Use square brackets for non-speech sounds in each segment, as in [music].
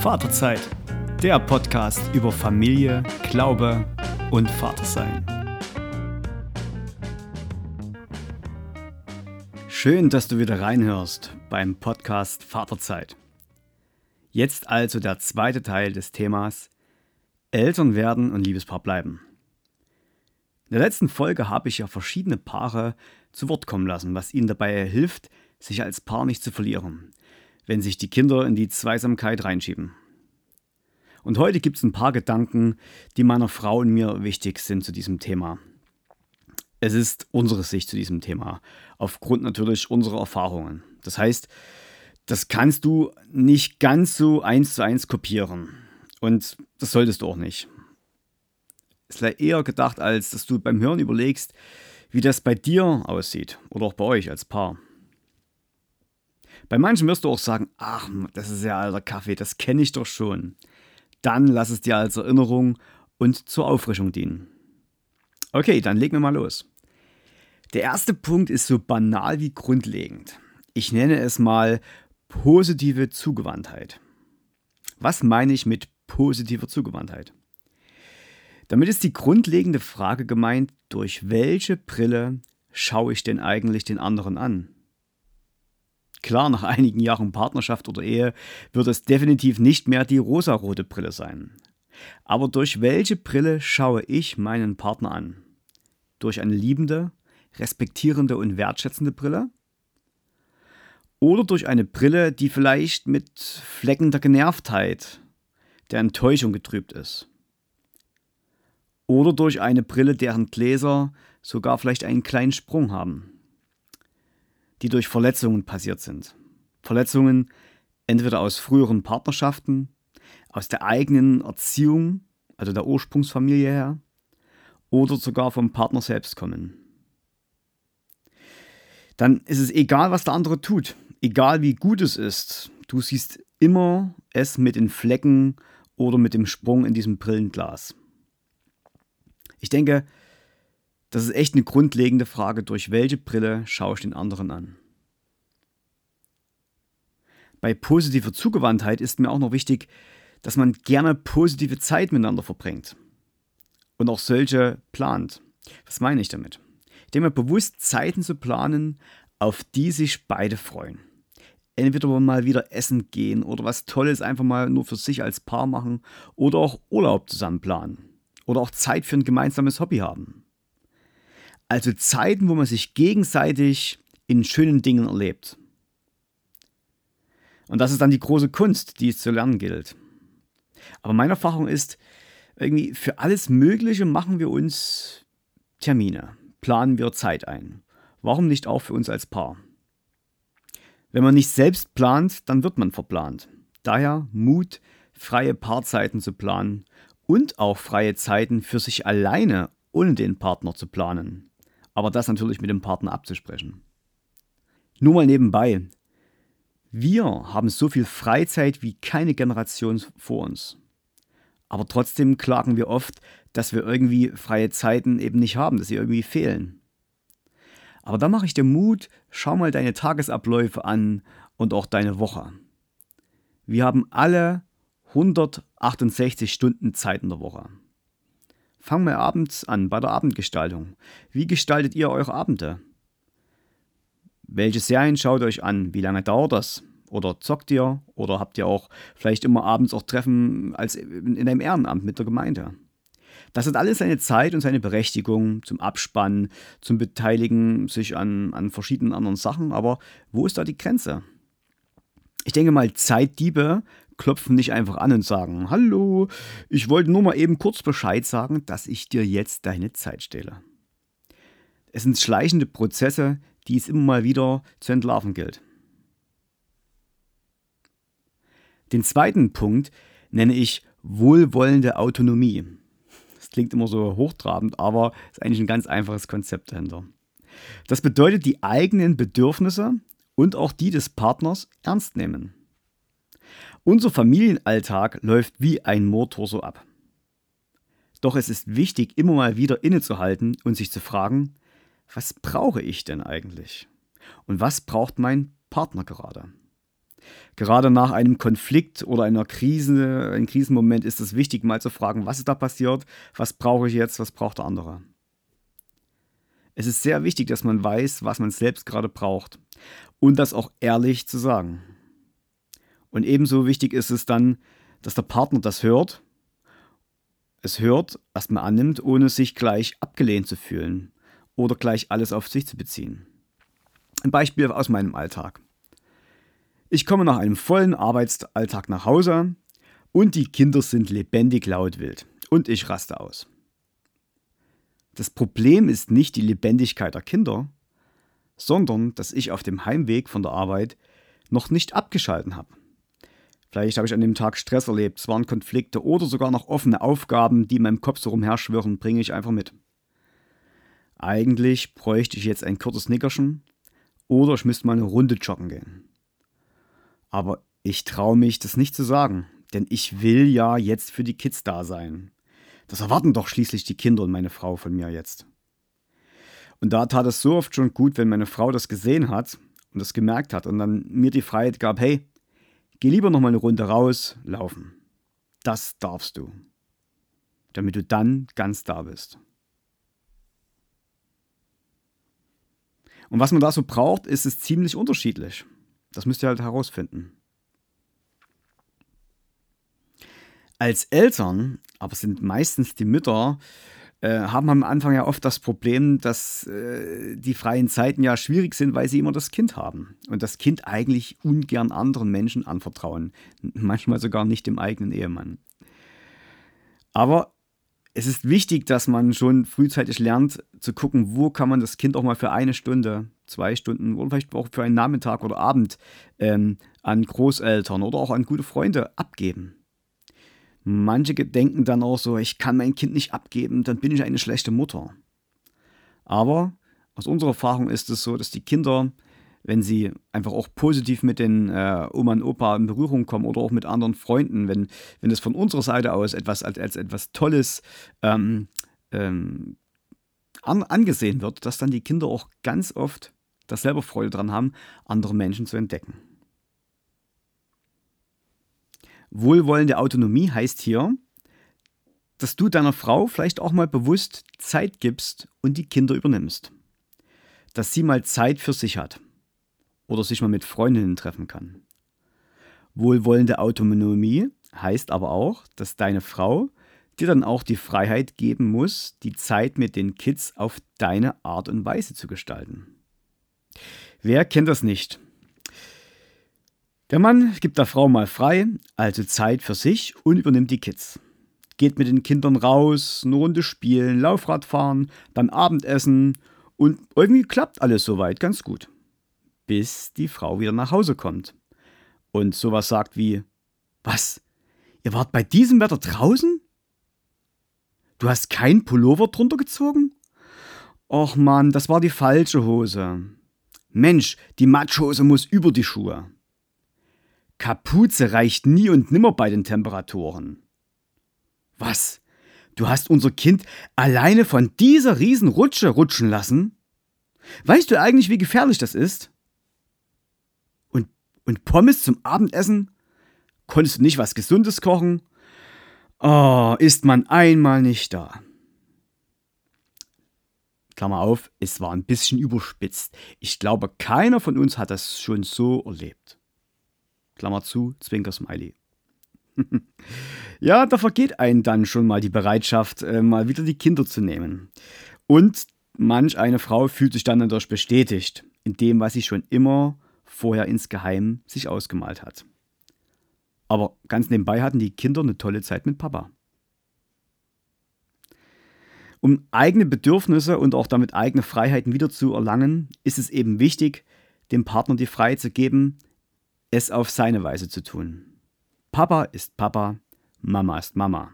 Vaterzeit, der Podcast über Familie, Glaube und Vatersein. Schön, dass du wieder reinhörst beim Podcast Vaterzeit. Jetzt also der zweite Teil des Themas Eltern werden und Liebespaar bleiben. In der letzten Folge habe ich ja verschiedene Paare zu Wort kommen lassen, was ihnen dabei hilft, sich als Paar nicht zu verlieren, wenn sich die Kinder in die Zweisamkeit reinschieben. Und heute gibt es ein paar Gedanken, die meiner Frau und mir wichtig sind zu diesem Thema. Es ist unsere Sicht zu diesem Thema, aufgrund natürlich unserer Erfahrungen. Das heißt, das kannst du nicht ganz so eins zu eins kopieren. Und das solltest du auch nicht. Es ist eher gedacht, als dass du beim Hören überlegst, wie das bei dir aussieht oder auch bei euch als Paar. Bei manchen wirst du auch sagen, ach, das ist ja alter Kaffee, das kenne ich doch schon. Dann lass es dir als Erinnerung und zur Auffrischung dienen. Okay, dann legen wir mal los. Der erste Punkt ist so banal wie grundlegend. Ich nenne es mal positive Zugewandtheit. Was meine ich mit positiver Zugewandtheit? Damit ist die grundlegende Frage gemeint, durch welche Brille schaue ich denn eigentlich den anderen an? Klar, nach einigen Jahren Partnerschaft oder Ehe wird es definitiv nicht mehr die rosarote Brille sein. Aber durch welche Brille schaue ich meinen Partner an? Durch eine liebende, respektierende und wertschätzende Brille? Oder durch eine Brille, die vielleicht mit Flecken der Genervtheit, der Enttäuschung getrübt ist? oder durch eine Brille, deren Gläser sogar vielleicht einen kleinen Sprung haben, die durch Verletzungen passiert sind. Verletzungen entweder aus früheren Partnerschaften, aus der eigenen Erziehung, also der Ursprungsfamilie her, oder sogar vom Partner selbst kommen. Dann ist es egal, was der andere tut, egal wie gut es ist, du siehst immer es mit den Flecken oder mit dem Sprung in diesem Brillenglas. Ich denke, das ist echt eine grundlegende Frage, durch welche Brille schaue ich den anderen an. Bei positiver Zugewandtheit ist mir auch noch wichtig, dass man gerne positive Zeit miteinander verbringt und auch solche plant. Was meine ich damit? Denke mir bewusst Zeiten zu planen, auf die sich beide freuen. Entweder mal wieder essen gehen oder was Tolles einfach mal nur für sich als Paar machen oder auch Urlaub zusammen planen oder auch Zeit für ein gemeinsames Hobby haben. Also Zeiten, wo man sich gegenseitig in schönen Dingen erlebt. Und das ist dann die große Kunst, die es zu lernen gilt. Aber meine Erfahrung ist, irgendwie für alles Mögliche machen wir uns Termine, planen wir Zeit ein. Warum nicht auch für uns als Paar? Wenn man nicht selbst plant, dann wird man verplant. Daher Mut, freie Paarzeiten zu planen und auch freie Zeiten für sich alleine ohne den Partner zu planen. Aber das natürlich mit dem Partner abzusprechen. Nur mal nebenbei. Wir haben so viel Freizeit wie keine Generation vor uns. Aber trotzdem klagen wir oft, dass wir irgendwie freie Zeiten eben nicht haben, dass sie irgendwie fehlen. Aber da mache ich dir Mut, schau mal deine Tagesabläufe an und auch deine Woche. Wir haben alle 168 Stunden Zeit in der Woche. Fangen wir abends an bei der Abendgestaltung. Wie gestaltet ihr eure Abende? Welche Serien schaut euch an? Wie lange dauert das? Oder zockt ihr? Oder habt ihr auch vielleicht immer abends auch Treffen als in einem Ehrenamt mit der Gemeinde? Das hat alles seine Zeit und seine Berechtigung zum Abspannen, zum Beteiligen sich an, an verschiedenen anderen Sachen. Aber wo ist da die Grenze? Ich denke mal, Zeitdiebe klopfen nicht einfach an und sagen, hallo, ich wollte nur mal eben kurz Bescheid sagen, dass ich dir jetzt deine Zeit stehle. Es sind schleichende Prozesse, die es immer mal wieder zu entlarven gilt. Den zweiten Punkt nenne ich wohlwollende Autonomie. Das klingt immer so hochtrabend, aber ist eigentlich ein ganz einfaches Konzept dahinter. Das bedeutet, die eigenen Bedürfnisse und auch die des Partners ernst nehmen. Unser Familienalltag läuft wie ein Motor so ab. Doch es ist wichtig, immer mal wieder innezuhalten und sich zu fragen, was brauche ich denn eigentlich? Und was braucht mein Partner gerade? Gerade nach einem Konflikt oder einer Krise, einem Krisenmoment ist es wichtig, mal zu fragen, was ist da passiert, was brauche ich jetzt, was braucht der andere. Es ist sehr wichtig, dass man weiß, was man selbst gerade braucht und das auch ehrlich zu sagen. Und ebenso wichtig ist es dann, dass der Partner das hört, es hört, erstmal annimmt, ohne sich gleich abgelehnt zu fühlen oder gleich alles auf sich zu beziehen. Ein Beispiel aus meinem Alltag. Ich komme nach einem vollen Arbeitsalltag nach Hause und die Kinder sind lebendig laut wild und ich raste aus. Das Problem ist nicht die Lebendigkeit der Kinder, sondern dass ich auf dem Heimweg von der Arbeit noch nicht abgeschalten habe. Vielleicht habe ich an dem Tag Stress erlebt, es waren Konflikte oder sogar noch offene Aufgaben, die in meinem Kopf so rumherschwirren, bringe ich einfach mit. Eigentlich bräuchte ich jetzt ein kurzes Nickerchen oder ich müsste mal eine Runde joggen gehen. Aber ich traue mich, das nicht zu sagen, denn ich will ja jetzt für die Kids da sein. Das erwarten doch schließlich die Kinder und meine Frau von mir jetzt. Und da tat es so oft schon gut, wenn meine Frau das gesehen hat und das gemerkt hat und dann mir die Freiheit gab, hey, Geh lieber noch mal eine Runde raus, laufen. Das darfst du. Damit du dann ganz da bist. Und was man da so braucht, ist es ziemlich unterschiedlich. Das müsst ihr halt herausfinden. Als Eltern, aber sind meistens die Mütter, haben am Anfang ja oft das Problem, dass äh, die freien Zeiten ja schwierig sind, weil sie immer das Kind haben und das Kind eigentlich ungern anderen Menschen anvertrauen, [laughs] manchmal sogar nicht dem eigenen Ehemann. Aber es ist wichtig, dass man schon frühzeitig lernt zu gucken, wo kann man das Kind auch mal für eine Stunde, zwei Stunden oder vielleicht auch für einen Nachmittag oder Abend ähm, an Großeltern oder auch an gute Freunde abgeben. Manche denken dann auch so, ich kann mein Kind nicht abgeben, dann bin ich eine schlechte Mutter. Aber aus unserer Erfahrung ist es so, dass die Kinder, wenn sie einfach auch positiv mit den äh, Oma und Opa in Berührung kommen oder auch mit anderen Freunden, wenn, wenn es von unserer Seite aus etwas als, als etwas Tolles ähm, ähm, an, angesehen wird, dass dann die Kinder auch ganz oft das selber Freude daran haben, andere Menschen zu entdecken. Wohlwollende Autonomie heißt hier, dass du deiner Frau vielleicht auch mal bewusst Zeit gibst und die Kinder übernimmst. Dass sie mal Zeit für sich hat oder sich mal mit Freundinnen treffen kann. Wohlwollende Autonomie heißt aber auch, dass deine Frau dir dann auch die Freiheit geben muss, die Zeit mit den Kids auf deine Art und Weise zu gestalten. Wer kennt das nicht? Der Mann gibt der Frau mal frei, also Zeit für sich und übernimmt die Kids. Geht mit den Kindern raus, eine Runde spielen, Laufrad fahren, beim Abendessen und irgendwie klappt alles soweit ganz gut. Bis die Frau wieder nach Hause kommt und sowas sagt wie: Was? Ihr wart bei diesem Wetter draußen? Du hast kein Pullover drunter gezogen? Och Mann, das war die falsche Hose. Mensch, die Matschhose muss über die Schuhe. Kapuze reicht nie und nimmer bei den Temperaturen. Was? Du hast unser Kind alleine von dieser Riesenrutsche rutschen lassen? Weißt du eigentlich, wie gefährlich das ist? Und, und Pommes zum Abendessen? Konntest du nicht was Gesundes kochen? Oh, ist man einmal nicht da. Klammer auf, es war ein bisschen überspitzt. Ich glaube, keiner von uns hat das schon so erlebt. Klammer zu, Zwinker-Smiley. [laughs] ja, da vergeht einem dann schon mal die Bereitschaft, äh, mal wieder die Kinder zu nehmen. Und manch eine Frau fühlt sich dann dadurch bestätigt in dem, was sie schon immer vorher insgeheim sich ausgemalt hat. Aber ganz nebenbei hatten die Kinder eine tolle Zeit mit Papa. Um eigene Bedürfnisse und auch damit eigene Freiheiten wieder zu erlangen, ist es eben wichtig, dem Partner die Freiheit zu geben, es auf seine Weise zu tun. Papa ist Papa, Mama ist Mama.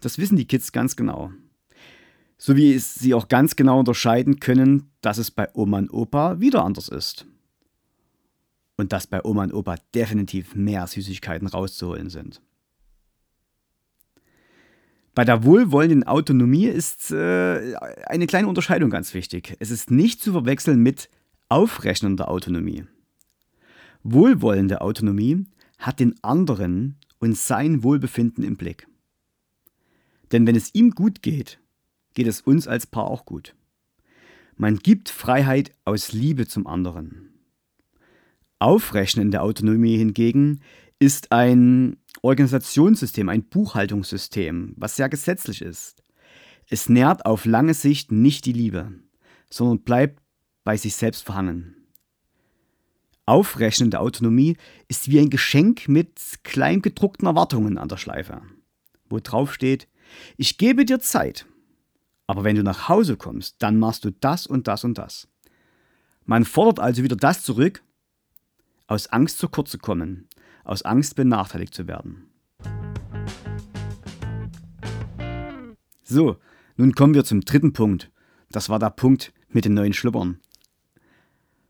Das wissen die Kids ganz genau. So wie sie auch ganz genau unterscheiden können, dass es bei Oma und Opa wieder anders ist. Und dass bei Oma und Opa definitiv mehr Süßigkeiten rauszuholen sind. Bei der wohlwollenden Autonomie ist äh, eine kleine Unterscheidung ganz wichtig. Es ist nicht zu verwechseln mit aufrechnender Autonomie. Wohlwollende Autonomie hat den anderen und sein Wohlbefinden im Blick. Denn wenn es ihm gut geht, geht es uns als Paar auch gut. Man gibt Freiheit aus Liebe zum anderen. Aufrechnen der Autonomie hingegen ist ein Organisationssystem, ein Buchhaltungssystem, was sehr gesetzlich ist. Es nährt auf lange Sicht nicht die Liebe, sondern bleibt bei sich selbst verhangen. Aufrechnen der Autonomie ist wie ein Geschenk mit kleingedruckten Erwartungen an der Schleife, wo drauf steht, ich gebe dir Zeit, aber wenn du nach Hause kommst, dann machst du das und das und das. Man fordert also wieder das zurück, aus Angst zu kurz zu kommen, aus Angst benachteiligt zu werden. So, nun kommen wir zum dritten Punkt. Das war der Punkt mit den neuen Schlüppern.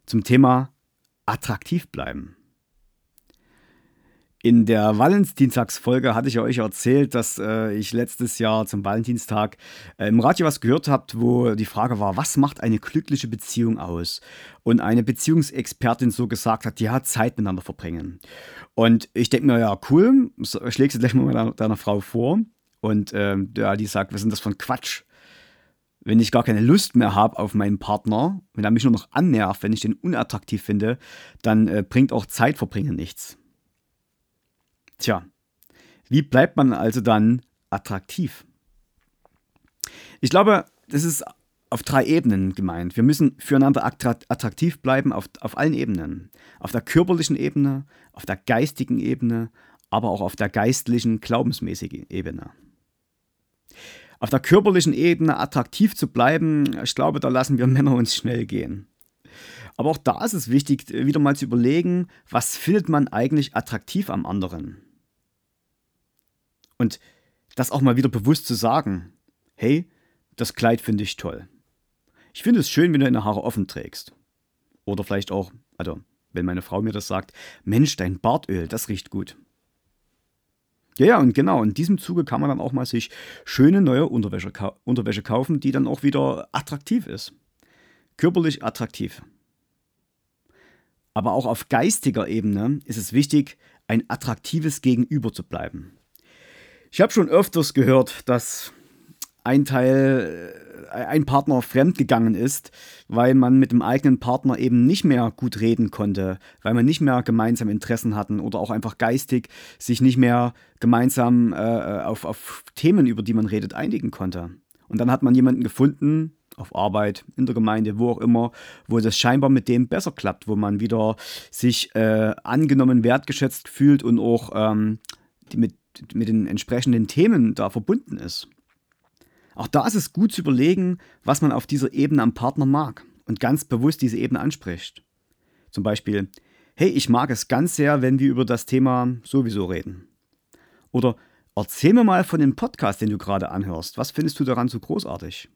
Zum Thema attraktiv bleiben. In der Valentinstagsfolge hatte ich euch erzählt, dass äh, ich letztes Jahr zum Valentinstag äh, im Radio was gehört habe, wo die Frage war, was macht eine glückliche Beziehung aus? Und eine Beziehungsexpertin so gesagt hat, ja, Zeit miteinander verbringen. Und ich denke mir, ja, cool, schlägst du gleich mal deiner, deiner Frau vor. Und äh, ja, die sagt, was ist denn das ein Quatsch? Wenn ich gar keine Lust mehr habe auf meinen Partner, wenn er mich nur noch annervt, wenn ich den unattraktiv finde, dann äh, bringt auch Zeitverbringen nichts. Tja, wie bleibt man also dann attraktiv? Ich glaube, das ist auf drei Ebenen gemeint. Wir müssen füreinander attraktiv bleiben auf, auf allen Ebenen. Auf der körperlichen Ebene, auf der geistigen Ebene, aber auch auf der geistlichen, glaubensmäßigen Ebene. Auf der körperlichen Ebene attraktiv zu bleiben, ich glaube, da lassen wir [laughs] Männer uns schnell gehen. Aber auch da ist es wichtig, wieder mal zu überlegen, was findet man eigentlich attraktiv am anderen? Und das auch mal wieder bewusst zu sagen, hey, das Kleid finde ich toll. Ich finde es schön, wenn du deine Haare offen trägst. Oder vielleicht auch, also wenn meine Frau mir das sagt, Mensch, dein Bartöl, das riecht gut. Ja, ja, und genau, in diesem Zuge kann man dann auch mal sich schöne neue Unterwäsche, Unterwäsche kaufen, die dann auch wieder attraktiv ist. Körperlich attraktiv. Aber auch auf geistiger Ebene ist es wichtig, ein attraktives Gegenüber zu bleiben. Ich habe schon öfters gehört, dass ein Teil, äh, ein Partner fremdgegangen ist, weil man mit dem eigenen Partner eben nicht mehr gut reden konnte, weil man nicht mehr gemeinsam Interessen hatten oder auch einfach geistig sich nicht mehr gemeinsam äh, auf, auf Themen, über die man redet, einigen konnte. Und dann hat man jemanden gefunden, auf Arbeit, in der Gemeinde, wo auch immer, wo das scheinbar mit dem besser klappt, wo man wieder sich äh, angenommen, wertgeschätzt fühlt und auch ähm, mit mit den entsprechenden Themen da verbunden ist. Auch da ist es gut zu überlegen, was man auf dieser Ebene am Partner mag und ganz bewusst diese Ebene anspricht. Zum Beispiel, hey, ich mag es ganz sehr, wenn wir über das Thema sowieso reden. Oder erzähl mir mal von dem Podcast, den du gerade anhörst. Was findest du daran so großartig?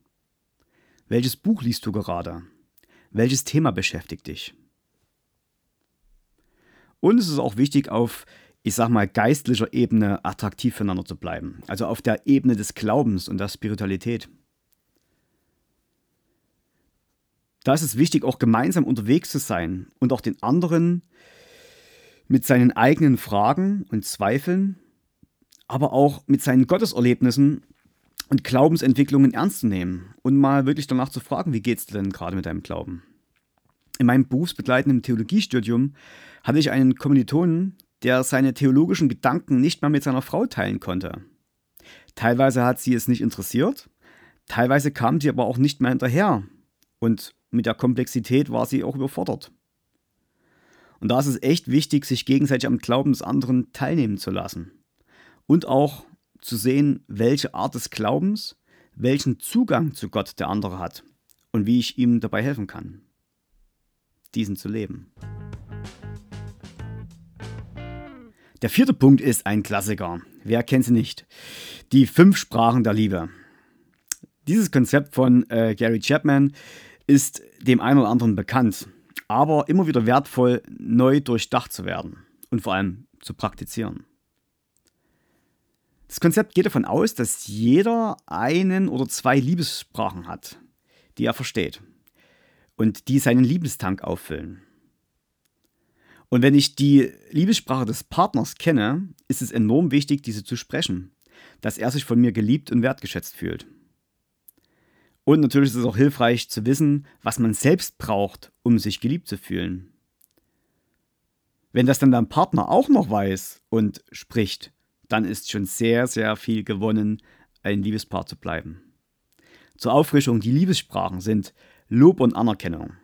Welches Buch liest du gerade? Welches Thema beschäftigt dich? Und es ist auch wichtig, auf ich sag mal, geistlicher Ebene attraktiv füreinander zu bleiben. Also auf der Ebene des Glaubens und der Spiritualität. Da ist es wichtig, auch gemeinsam unterwegs zu sein und auch den anderen mit seinen eigenen Fragen und Zweifeln, aber auch mit seinen Gotteserlebnissen und Glaubensentwicklungen ernst zu nehmen und mal wirklich danach zu fragen, wie geht es dir denn gerade mit deinem Glauben? In meinem berufsbegleitenden Theologiestudium hatte ich einen Kommilitonen, der seine theologischen Gedanken nicht mehr mit seiner Frau teilen konnte. Teilweise hat sie es nicht interessiert, teilweise kam sie aber auch nicht mehr hinterher und mit der Komplexität war sie auch überfordert. Und da ist es echt wichtig, sich gegenseitig am Glauben des anderen teilnehmen zu lassen und auch zu sehen, welche Art des Glaubens, welchen Zugang zu Gott der andere hat und wie ich ihm dabei helfen kann, diesen zu leben. Der vierte Punkt ist ein Klassiker. Wer kennt sie nicht? Die fünf Sprachen der Liebe. Dieses Konzept von äh, Gary Chapman ist dem einen oder anderen bekannt, aber immer wieder wertvoll, neu durchdacht zu werden und vor allem zu praktizieren. Das Konzept geht davon aus, dass jeder einen oder zwei Liebessprachen hat, die er versteht und die seinen Liebestank auffüllen. Und wenn ich die Liebessprache des Partners kenne, ist es enorm wichtig, diese zu sprechen, dass er sich von mir geliebt und wertgeschätzt fühlt. Und natürlich ist es auch hilfreich zu wissen, was man selbst braucht, um sich geliebt zu fühlen. Wenn das dann dein Partner auch noch weiß und spricht, dann ist schon sehr, sehr viel gewonnen, ein Liebespaar zu bleiben. Zur Auffrischung, die Liebessprachen sind Lob und Anerkennung.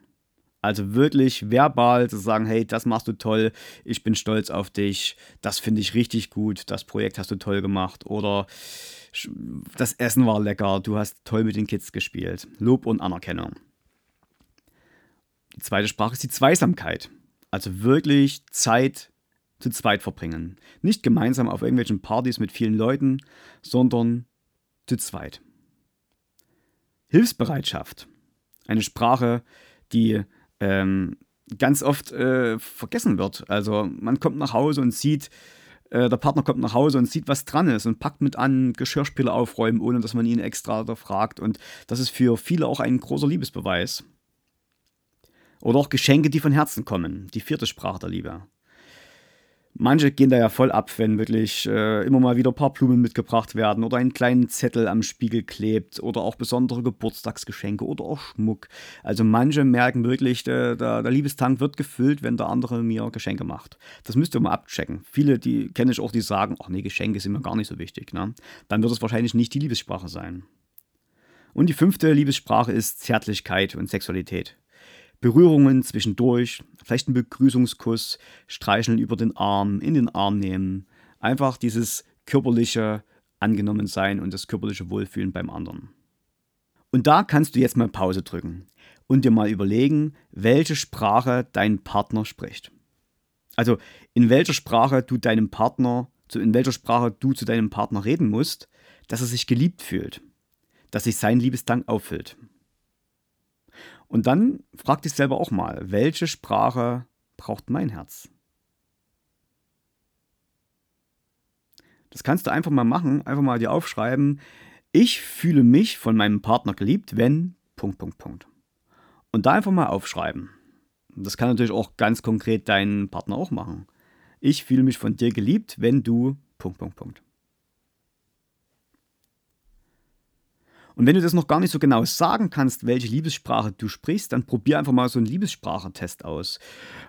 Also wirklich verbal zu sagen, hey, das machst du toll, ich bin stolz auf dich, das finde ich richtig gut, das Projekt hast du toll gemacht oder das Essen war lecker, du hast toll mit den Kids gespielt. Lob und Anerkennung. Die zweite Sprache ist die Zweisamkeit. Also wirklich Zeit zu zweit verbringen. Nicht gemeinsam auf irgendwelchen Partys mit vielen Leuten, sondern zu zweit. Hilfsbereitschaft. Eine Sprache, die ähm, ganz oft äh, vergessen wird. Also man kommt nach Hause und sieht, äh, der Partner kommt nach Hause und sieht, was dran ist und packt mit an, Geschirrspüler aufräumen, ohne dass man ihn extra da fragt. Und das ist für viele auch ein großer Liebesbeweis. Oder auch Geschenke, die von Herzen kommen. Die vierte Sprache der Liebe. Manche gehen da ja voll ab, wenn wirklich äh, immer mal wieder ein paar Blumen mitgebracht werden oder einen kleinen Zettel am Spiegel klebt oder auch besondere Geburtstagsgeschenke oder auch Schmuck. Also manche merken wirklich, der, der, der Liebestank wird gefüllt, wenn der andere mir Geschenke macht. Das müsst ihr mal abchecken. Viele, die kenne ich auch, die sagen, ach nee, Geschenke sind mir gar nicht so wichtig. Ne? Dann wird es wahrscheinlich nicht die Liebessprache sein. Und die fünfte Liebessprache ist Zärtlichkeit und Sexualität. Berührungen zwischendurch, vielleicht ein Begrüßungskuss, streicheln über den Arm, in den Arm nehmen. Einfach dieses körperliche angenommen sein und das körperliche Wohlfühlen beim anderen. Und da kannst du jetzt mal Pause drücken und dir mal überlegen, welche Sprache dein Partner spricht. Also in welcher Sprache du deinem Partner, in welcher Sprache du zu deinem Partner reden musst, dass er sich geliebt fühlt, dass sich sein Liebesdank auffüllt. Und dann frag dich selber auch mal, welche Sprache braucht mein Herz? Das kannst du einfach mal machen, einfach mal dir aufschreiben. Ich fühle mich von meinem Partner geliebt, wenn. Punkt, Punkt, Punkt. Und da einfach mal aufschreiben. Das kann natürlich auch ganz konkret dein Partner auch machen. Ich fühle mich von dir geliebt, wenn du. Punkt, Punkt, Punkt. Und wenn du das noch gar nicht so genau sagen kannst, welche Liebessprache du sprichst, dann probier einfach mal so einen Liebessprachetest aus.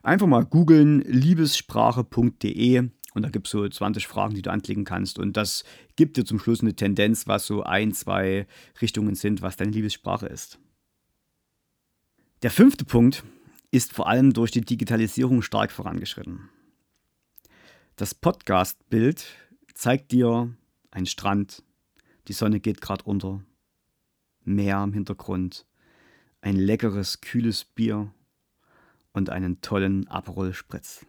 Einfach mal googeln liebessprache.de und da gibt es so 20 Fragen, die du anklicken kannst. Und das gibt dir zum Schluss eine Tendenz, was so ein, zwei Richtungen sind, was deine Liebessprache ist. Der fünfte Punkt ist vor allem durch die Digitalisierung stark vorangeschritten. Das Podcast-Bild zeigt dir einen Strand, die Sonne geht gerade unter, Meer im Hintergrund, ein leckeres, kühles Bier und einen tollen Aperol Spritz.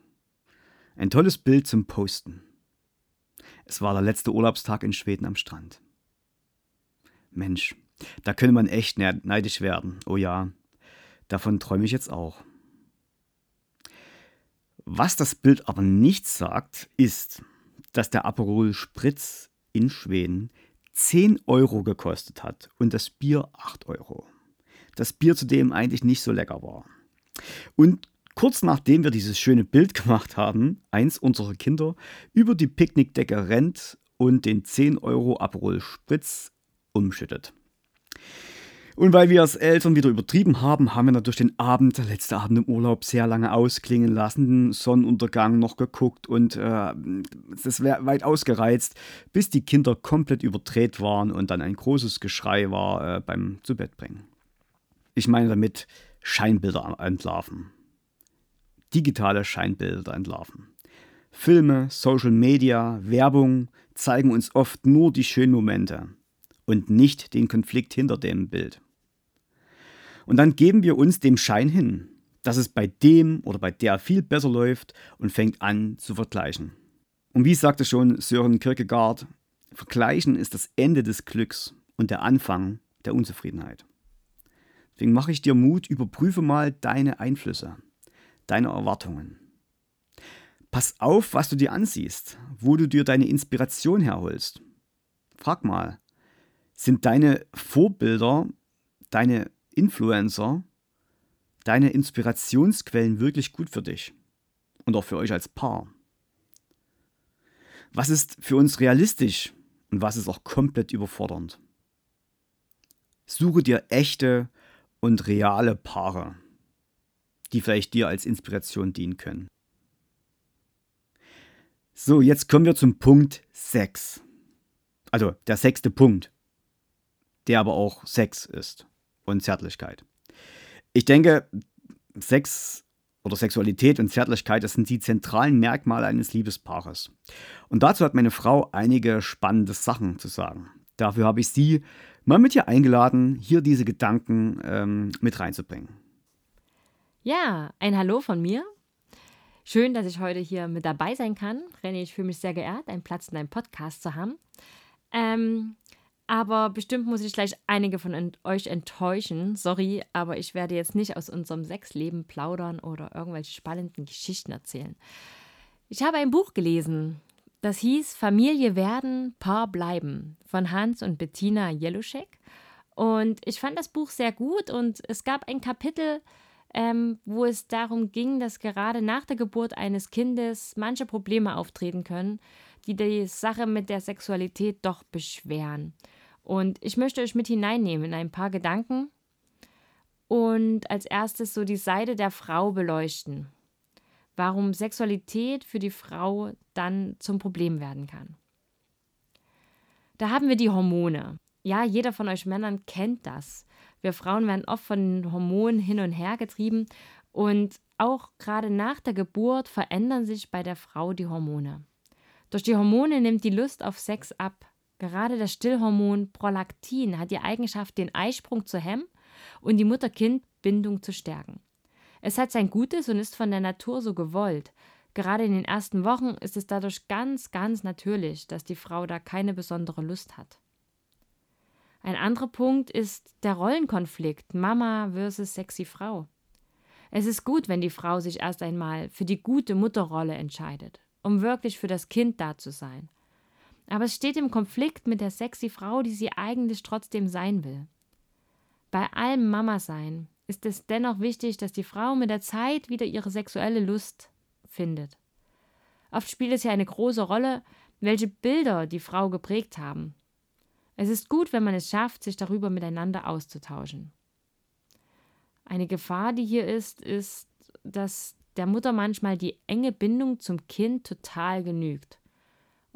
Ein tolles Bild zum Posten. Es war der letzte Urlaubstag in Schweden am Strand. Mensch, da könnte man echt neidisch werden. Oh ja, davon träume ich jetzt auch. Was das Bild aber nicht sagt, ist, dass der Aperol Spritz in Schweden 10 Euro gekostet hat und das Bier 8 Euro. Das Bier zudem eigentlich nicht so lecker war. Und kurz nachdem wir dieses schöne Bild [laughs] gemacht haben, eins unserer Kinder über die Picknickdecke rennt und den 10 Euro Aperol Spritz umschüttet. Und weil wir als Eltern wieder übertrieben haben, haben wir natürlich den Abend, der letzte Abend im Urlaub, sehr lange ausklingen lassen, den Sonnenuntergang noch geguckt und äh, das wäre weit ausgereizt, bis die Kinder komplett überdreht waren und dann ein großes Geschrei war äh, beim Zubettbringen. Ich meine damit Scheinbilder entlarven. Digitale Scheinbilder entlarven. Filme, Social Media, Werbung zeigen uns oft nur die schönen Momente und nicht den Konflikt hinter dem Bild. Und dann geben wir uns dem Schein hin, dass es bei dem oder bei der viel besser läuft und fängt an zu vergleichen. Und wie sagte schon Sören Kierkegaard, Vergleichen ist das Ende des Glücks und der Anfang der Unzufriedenheit. Deswegen mache ich dir Mut, überprüfe mal deine Einflüsse, deine Erwartungen. Pass auf, was du dir ansiehst, wo du dir deine Inspiration herholst. Frag mal, sind deine Vorbilder, deine Influencer deine Inspirationsquellen wirklich gut für dich? und auch für euch als Paar. Was ist für uns realistisch und was ist auch komplett überfordernd? Suche dir echte und reale Paare, die vielleicht dir als Inspiration dienen können. So, jetzt kommen wir zum Punkt 6. Also der sechste Punkt, der aber auch Sex ist und Zärtlichkeit. Ich denke, Sex oder Sexualität und Zärtlichkeit, das sind die zentralen Merkmale eines Liebespaares. Und dazu hat meine Frau einige spannende Sachen zu sagen. Dafür habe ich sie mal mit ihr eingeladen, hier diese Gedanken ähm, mit reinzubringen. Ja, ein Hallo von mir. Schön, dass ich heute hier mit dabei sein kann. René, ich fühle mich sehr geehrt, einen Platz in deinem Podcast zu haben. Ähm, aber bestimmt muss ich gleich einige von ent euch enttäuschen. Sorry, aber ich werde jetzt nicht aus unserem Sexleben plaudern oder irgendwelche spannenden Geschichten erzählen. Ich habe ein Buch gelesen, das hieß Familie werden, Paar bleiben von Hans und Bettina Jeluschek. Und ich fand das Buch sehr gut und es gab ein Kapitel, ähm, wo es darum ging, dass gerade nach der Geburt eines Kindes manche Probleme auftreten können, die die Sache mit der Sexualität doch beschweren. Und ich möchte euch mit hineinnehmen in ein paar Gedanken und als erstes so die Seite der Frau beleuchten. Warum Sexualität für die Frau dann zum Problem werden kann. Da haben wir die Hormone. Ja, jeder von euch Männern kennt das. Wir Frauen werden oft von den Hormonen hin und her getrieben und auch gerade nach der Geburt verändern sich bei der Frau die Hormone. Durch die Hormone nimmt die Lust auf Sex ab. Gerade das Stillhormon Prolaktin hat die Eigenschaft, den Eisprung zu hemmen und die Mutter-Kind-Bindung zu stärken. Es hat sein Gutes und ist von der Natur so gewollt. Gerade in den ersten Wochen ist es dadurch ganz, ganz natürlich, dass die Frau da keine besondere Lust hat. Ein anderer Punkt ist der Rollenkonflikt Mama versus sexy Frau. Es ist gut, wenn die Frau sich erst einmal für die gute Mutterrolle entscheidet, um wirklich für das Kind da zu sein aber es steht im Konflikt mit der sexy Frau, die sie eigentlich trotzdem sein will. Bei allem Mama-Sein ist es dennoch wichtig, dass die Frau mit der Zeit wieder ihre sexuelle Lust findet. Oft spielt es ja eine große Rolle, welche Bilder die Frau geprägt haben. Es ist gut, wenn man es schafft, sich darüber miteinander auszutauschen. Eine Gefahr, die hier ist, ist, dass der Mutter manchmal die enge Bindung zum Kind total genügt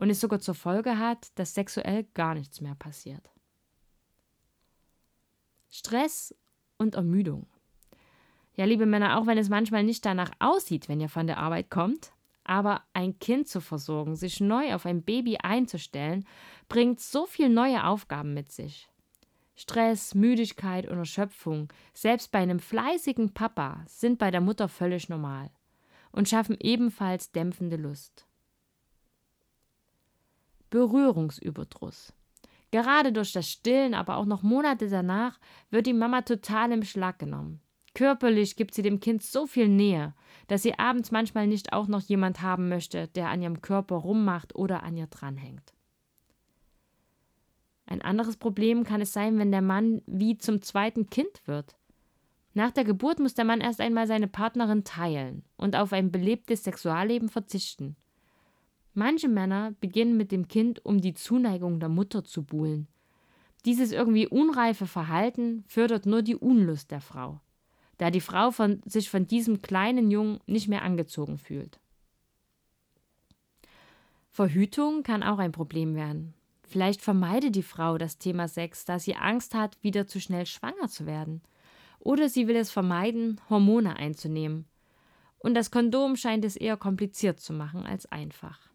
und es sogar zur Folge hat, dass sexuell gar nichts mehr passiert. Stress und Ermüdung. Ja, liebe Männer, auch wenn es manchmal nicht danach aussieht, wenn ihr von der Arbeit kommt, aber ein Kind zu versorgen, sich neu auf ein Baby einzustellen, bringt so viele neue Aufgaben mit sich. Stress, Müdigkeit und Erschöpfung, selbst bei einem fleißigen Papa, sind bei der Mutter völlig normal und schaffen ebenfalls dämpfende Lust. Berührungsüberdruss. Gerade durch das Stillen, aber auch noch Monate danach, wird die Mama total im Schlag genommen. Körperlich gibt sie dem Kind so viel Nähe, dass sie abends manchmal nicht auch noch jemand haben möchte, der an ihrem Körper rummacht oder an ihr dranhängt. Ein anderes Problem kann es sein, wenn der Mann wie zum zweiten Kind wird. Nach der Geburt muss der Mann erst einmal seine Partnerin teilen und auf ein belebtes Sexualleben verzichten. Manche Männer beginnen mit dem Kind, um die Zuneigung der Mutter zu buhlen. Dieses irgendwie unreife Verhalten fördert nur die Unlust der Frau, da die Frau von, sich von diesem kleinen Jungen nicht mehr angezogen fühlt. Verhütung kann auch ein Problem werden. Vielleicht vermeidet die Frau das Thema Sex, da sie Angst hat, wieder zu schnell schwanger zu werden. Oder sie will es vermeiden, Hormone einzunehmen. Und das Kondom scheint es eher kompliziert zu machen als einfach.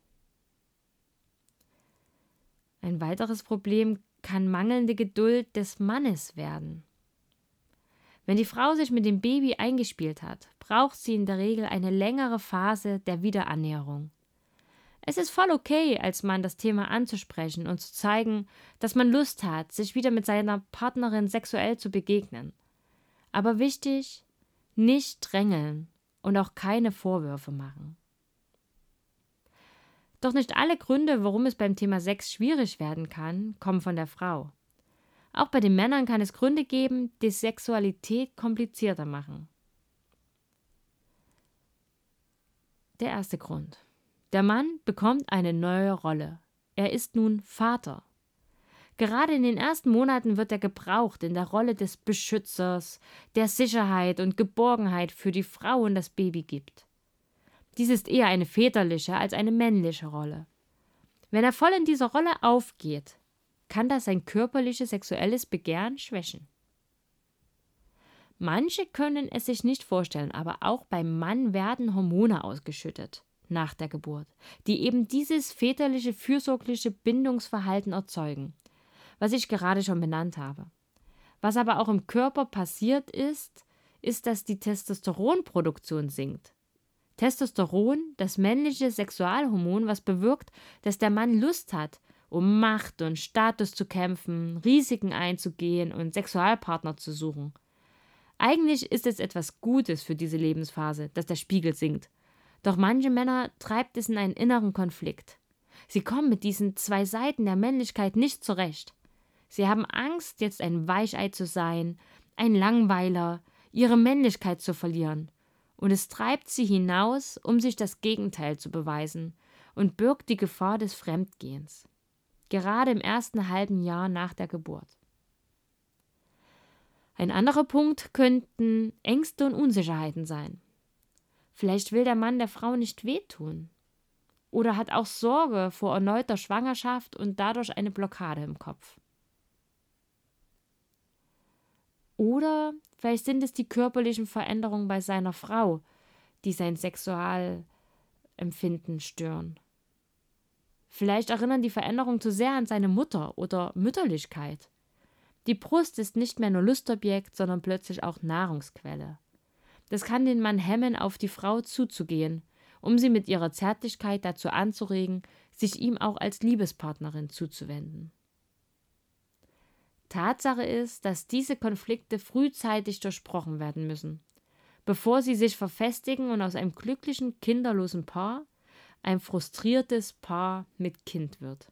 Ein weiteres Problem kann mangelnde Geduld des Mannes werden. Wenn die Frau sich mit dem Baby eingespielt hat, braucht sie in der Regel eine längere Phase der Wiederannäherung. Es ist voll okay, als Mann das Thema anzusprechen und zu zeigen, dass man Lust hat, sich wieder mit seiner Partnerin sexuell zu begegnen. Aber wichtig, nicht drängeln und auch keine Vorwürfe machen. Doch nicht alle Gründe, warum es beim Thema Sex schwierig werden kann, kommen von der Frau. Auch bei den Männern kann es Gründe geben, die Sexualität komplizierter machen. Der erste Grund. Der Mann bekommt eine neue Rolle. Er ist nun Vater. Gerade in den ersten Monaten wird er gebraucht in der Rolle des Beschützers, der Sicherheit und Geborgenheit für die Frau und das Baby gibt. Dies ist eher eine väterliche als eine männliche Rolle. Wenn er voll in dieser Rolle aufgeht, kann das sein körperliches sexuelles Begehren schwächen. Manche können es sich nicht vorstellen, aber auch beim Mann werden Hormone ausgeschüttet nach der Geburt, die eben dieses väterliche, fürsorgliche Bindungsverhalten erzeugen, was ich gerade schon benannt habe. Was aber auch im Körper passiert ist, ist, dass die Testosteronproduktion sinkt. Testosteron, das männliche Sexualhormon, was bewirkt, dass der Mann Lust hat, um Macht und Status zu kämpfen, Risiken einzugehen und Sexualpartner zu suchen. Eigentlich ist es etwas Gutes für diese Lebensphase, dass der Spiegel sinkt. Doch manche Männer treibt es in einen inneren Konflikt. Sie kommen mit diesen zwei Seiten der Männlichkeit nicht zurecht. Sie haben Angst, jetzt ein Weichei zu sein, ein Langweiler, ihre Männlichkeit zu verlieren. Und es treibt sie hinaus, um sich das Gegenteil zu beweisen und birgt die Gefahr des Fremdgehens. Gerade im ersten halben Jahr nach der Geburt. Ein anderer Punkt könnten Ängste und Unsicherheiten sein. Vielleicht will der Mann der Frau nicht wehtun. Oder hat auch Sorge vor erneuter Schwangerschaft und dadurch eine Blockade im Kopf. Oder vielleicht sind es die körperlichen Veränderungen bei seiner Frau, die sein Sexualempfinden stören. Vielleicht erinnern die Veränderungen zu sehr an seine Mutter oder Mütterlichkeit. Die Brust ist nicht mehr nur Lustobjekt, sondern plötzlich auch Nahrungsquelle. Das kann den Mann hemmen, auf die Frau zuzugehen, um sie mit ihrer Zärtlichkeit dazu anzuregen, sich ihm auch als Liebespartnerin zuzuwenden. Tatsache ist, dass diese Konflikte frühzeitig durchbrochen werden müssen, bevor sie sich verfestigen und aus einem glücklichen, kinderlosen Paar ein frustriertes Paar mit Kind wird.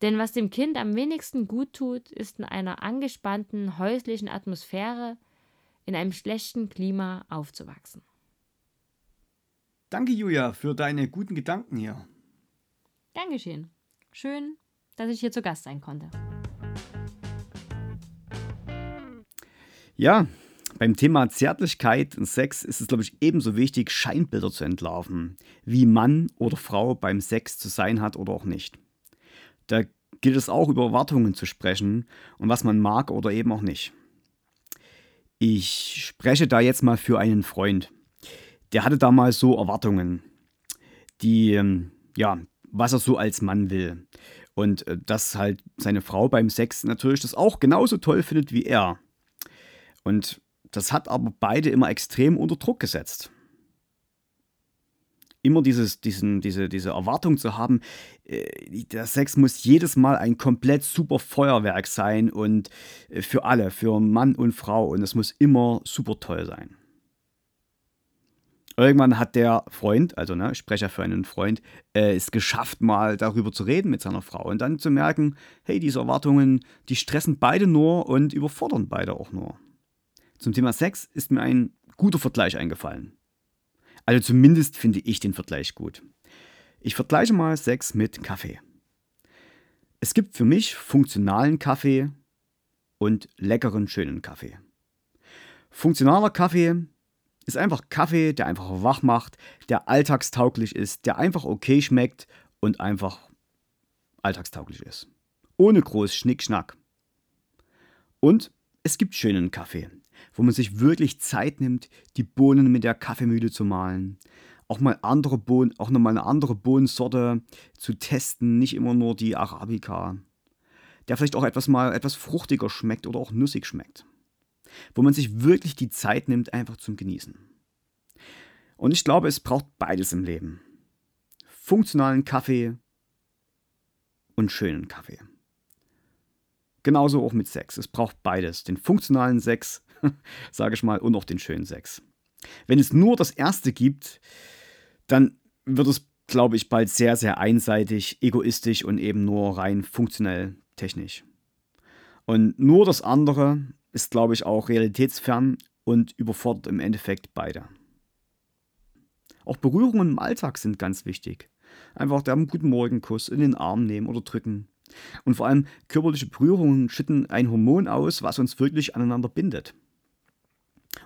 Denn was dem Kind am wenigsten gut tut, ist in einer angespannten häuslichen Atmosphäre, in einem schlechten Klima aufzuwachsen. Danke, Julia, für deine guten Gedanken hier. Dankeschön. Schön, dass ich hier zu Gast sein konnte. Ja, beim Thema Zärtlichkeit und Sex ist es, glaube ich, ebenso wichtig, Scheinbilder zu entlarven, wie Mann oder Frau beim Sex zu sein hat oder auch nicht. Da gilt es auch über Erwartungen zu sprechen und was man mag oder eben auch nicht. Ich spreche da jetzt mal für einen Freund. Der hatte damals so Erwartungen, die, ähm, ja, was er so als Mann will. Und äh, dass halt seine Frau beim Sex natürlich das auch genauso toll findet wie er. Und das hat aber beide immer extrem unter Druck gesetzt immer dieses, diesen, diese, diese Erwartung zu haben, äh, der Sex muss jedes Mal ein komplett super Feuerwerk sein und äh, für alle, für Mann und Frau und es muss immer super toll sein. Irgendwann hat der Freund, also ne, ich spreche für einen Freund, äh, es geschafft, mal darüber zu reden mit seiner Frau und dann zu merken, hey, diese Erwartungen, die stressen beide nur und überfordern beide auch nur. Zum Thema Sex ist mir ein guter Vergleich eingefallen. Also zumindest finde ich den Vergleich gut. Ich vergleiche mal Sex mit Kaffee. Es gibt für mich funktionalen Kaffee und leckeren, schönen Kaffee. Funktionaler Kaffee ist einfach Kaffee, der einfach wach macht, der alltagstauglich ist, der einfach okay schmeckt und einfach alltagstauglich ist. Ohne groß Schnickschnack. Und es gibt schönen Kaffee wo man sich wirklich Zeit nimmt, die Bohnen mit der Kaffeemühle zu mahlen. Auch mal andere Bohnen, auch nochmal eine andere Bohnensorte zu testen, nicht immer nur die Arabica. Der vielleicht auch etwas mal etwas fruchtiger schmeckt oder auch nussig schmeckt. Wo man sich wirklich die Zeit nimmt, einfach zum Genießen. Und ich glaube, es braucht beides im Leben. Funktionalen Kaffee und schönen Kaffee. Genauso auch mit Sex. Es braucht beides. Den funktionalen Sex [laughs] sage ich mal, und auch den schönen Sex. Wenn es nur das erste gibt, dann wird es, glaube ich, bald sehr, sehr einseitig, egoistisch und eben nur rein funktionell technisch. Und nur das andere ist, glaube ich, auch realitätsfern und überfordert im Endeffekt beide. Auch Berührungen im Alltag sind ganz wichtig. Einfach der guten Morgenkuss in den Arm nehmen oder drücken. Und vor allem körperliche Berührungen schütten ein Hormon aus, was uns wirklich aneinander bindet.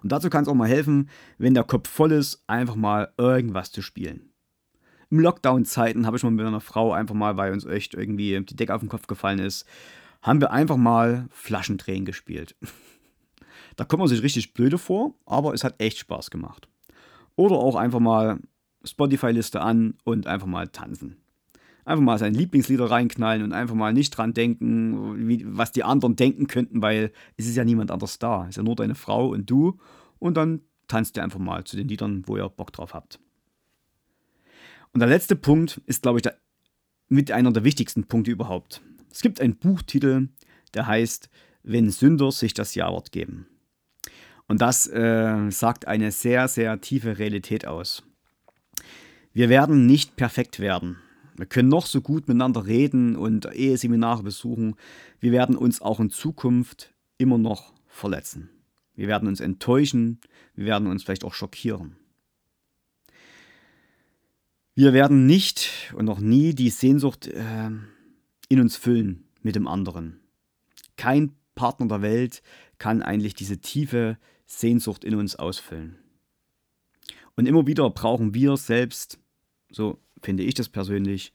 Und dazu kann es auch mal helfen, wenn der Kopf voll ist, einfach mal irgendwas zu spielen. Im Lockdown-Zeiten habe ich mal mit einer Frau einfach mal, weil uns echt irgendwie die Decke auf den Kopf gefallen ist, haben wir einfach mal Flaschendrehen gespielt. [laughs] da kommt man sich richtig blöde vor, aber es hat echt Spaß gemacht. Oder auch einfach mal Spotify-Liste an und einfach mal tanzen. Einfach mal seine Lieblingslieder reinknallen und einfach mal nicht dran denken, wie, was die anderen denken könnten, weil es ist ja niemand anders da. Es ist ja nur deine Frau und du. Und dann tanzt ihr einfach mal zu den Liedern, wo ihr Bock drauf habt. Und der letzte Punkt ist, glaube ich, der, mit einer der wichtigsten Punkte überhaupt. Es gibt einen Buchtitel, der heißt Wenn Sünder sich das Ja-Wort geben. Und das äh, sagt eine sehr, sehr tiefe Realität aus. Wir werden nicht perfekt werden. Wir können noch so gut miteinander reden und Eheseminare besuchen. Wir werden uns auch in Zukunft immer noch verletzen. Wir werden uns enttäuschen. Wir werden uns vielleicht auch schockieren. Wir werden nicht und noch nie die Sehnsucht äh, in uns füllen mit dem anderen. Kein Partner der Welt kann eigentlich diese tiefe Sehnsucht in uns ausfüllen. Und immer wieder brauchen wir selbst, so finde ich das persönlich,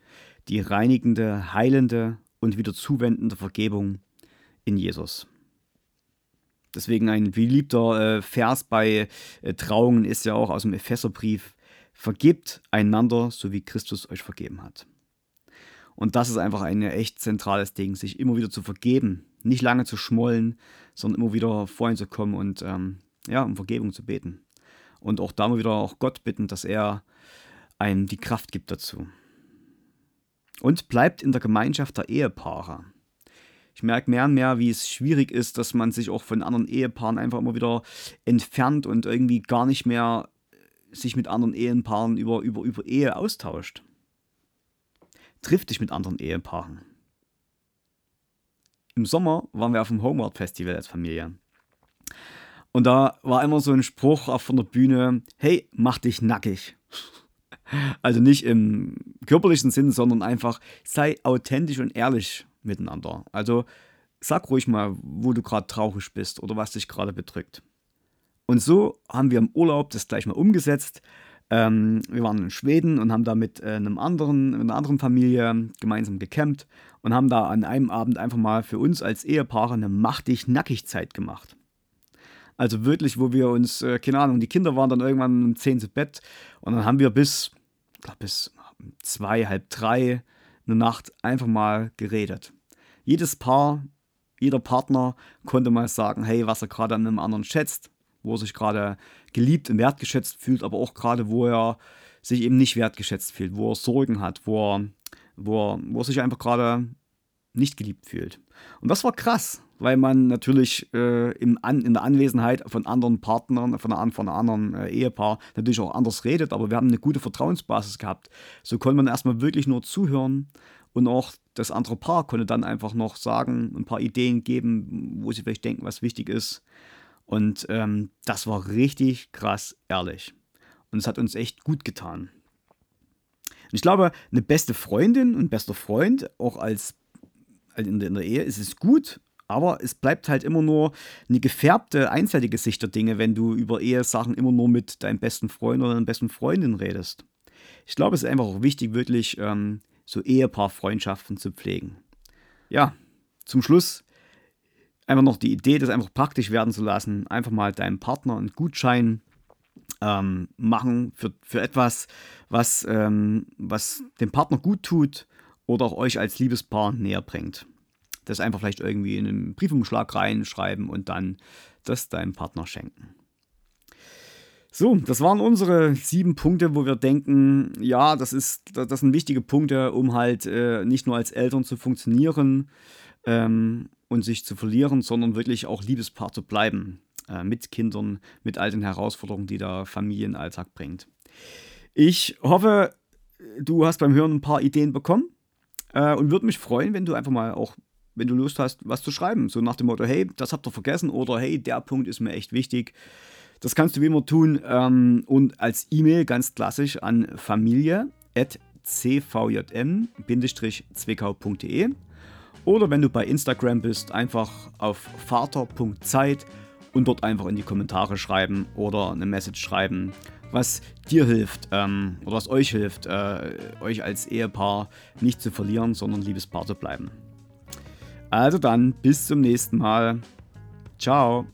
die reinigende, heilende und wieder zuwendende Vergebung in Jesus. Deswegen ein beliebter äh, Vers bei äh, Trauungen ist ja auch aus dem Epheserbrief, vergebt einander, so wie Christus euch vergeben hat. Und das ist einfach ein echt zentrales Ding, sich immer wieder zu vergeben, nicht lange zu schmollen, sondern immer wieder vorhin zu kommen und ähm, ja, um Vergebung zu beten. Und auch da mal wieder auch Gott bitten, dass er einem die Kraft gibt dazu. Und bleibt in der Gemeinschaft der Ehepaare. Ich merke mehr und mehr, wie es schwierig ist, dass man sich auch von anderen Ehepaaren einfach immer wieder entfernt und irgendwie gar nicht mehr sich mit anderen Ehepaaren über, über, über Ehe austauscht. Trifft dich mit anderen Ehepaaren. Im Sommer waren wir auf dem Homeward Festival als Familie. Und da war immer so ein Spruch auf von der Bühne, hey, mach dich nackig. Also nicht im körperlichen Sinn, sondern einfach sei authentisch und ehrlich miteinander. Also sag ruhig mal, wo du gerade traurig bist oder was dich gerade bedrückt. Und so haben wir im Urlaub das gleich mal umgesetzt. Ähm, wir waren in Schweden und haben da mit äh, einem anderen, mit einer anderen Familie gemeinsam gecampt und haben da an einem Abend einfach mal für uns als Ehepaare eine machtig-nackig-Zeit gemacht. Also wirklich, wo wir uns, äh, keine Ahnung, die Kinder waren dann irgendwann um 10 zu Bett und dann haben wir bis, glaub, bis zwei, halb drei eine Nacht einfach mal geredet. Jedes Paar, jeder Partner konnte mal sagen, hey, was er gerade an einem anderen schätzt, wo er sich gerade geliebt und wertgeschätzt fühlt, aber auch gerade, wo er sich eben nicht wertgeschätzt fühlt, wo er Sorgen hat, wo er, wo er, wo er sich einfach gerade nicht geliebt fühlt. Und das war krass, weil man natürlich äh, im An in der Anwesenheit von anderen Partnern, von, einer, von einem anderen äh, Ehepaar natürlich auch anders redet, aber wir haben eine gute Vertrauensbasis gehabt. So konnte man erstmal wirklich nur zuhören und auch das andere Paar konnte dann einfach noch sagen, ein paar Ideen geben, wo sie vielleicht denken, was wichtig ist. Und ähm, das war richtig krass ehrlich. Und es hat uns echt gut getan. Und ich glaube, eine beste Freundin und bester Freund, auch als in der, in der Ehe, ist es gut, aber es bleibt halt immer nur eine gefärbte, einseitige Sicht der Dinge, wenn du über Ehesachen immer nur mit deinem besten Freund oder deiner besten Freundin redest. Ich glaube, es ist einfach auch wichtig, wirklich ähm, so Ehepaarfreundschaften zu pflegen. Ja, zum Schluss einfach noch die Idee, das einfach praktisch werden zu lassen. Einfach mal deinem Partner einen Gutschein ähm, machen für, für etwas, was, ähm, was dem Partner gut tut oder auch euch als Liebespaar näher bringt. Das einfach vielleicht irgendwie in einen Briefumschlag reinschreiben und dann das deinem Partner schenken. So, das waren unsere sieben Punkte, wo wir denken, ja, das, ist, das sind wichtige Punkte, um halt äh, nicht nur als Eltern zu funktionieren, ähm, und sich zu verlieren, sondern wirklich auch Liebespaar zu bleiben. Äh, mit Kindern, mit all den Herausforderungen, die der Familienalltag bringt. Ich hoffe, du hast beim Hören ein paar Ideen bekommen äh, und würde mich freuen, wenn du einfach mal auch, wenn du Lust hast, was zu schreiben. So nach dem Motto, hey, das habt ihr vergessen oder hey, der Punkt ist mir echt wichtig. Das kannst du wie immer tun ähm, und als E-Mail ganz klassisch an familie.cvjm-zwickau.de oder wenn du bei Instagram bist, einfach auf vater.zeit und dort einfach in die Kommentare schreiben oder eine Message schreiben, was dir hilft ähm, oder was euch hilft, äh, euch als Ehepaar nicht zu verlieren, sondern Liebespaar zu bleiben. Also dann, bis zum nächsten Mal. Ciao.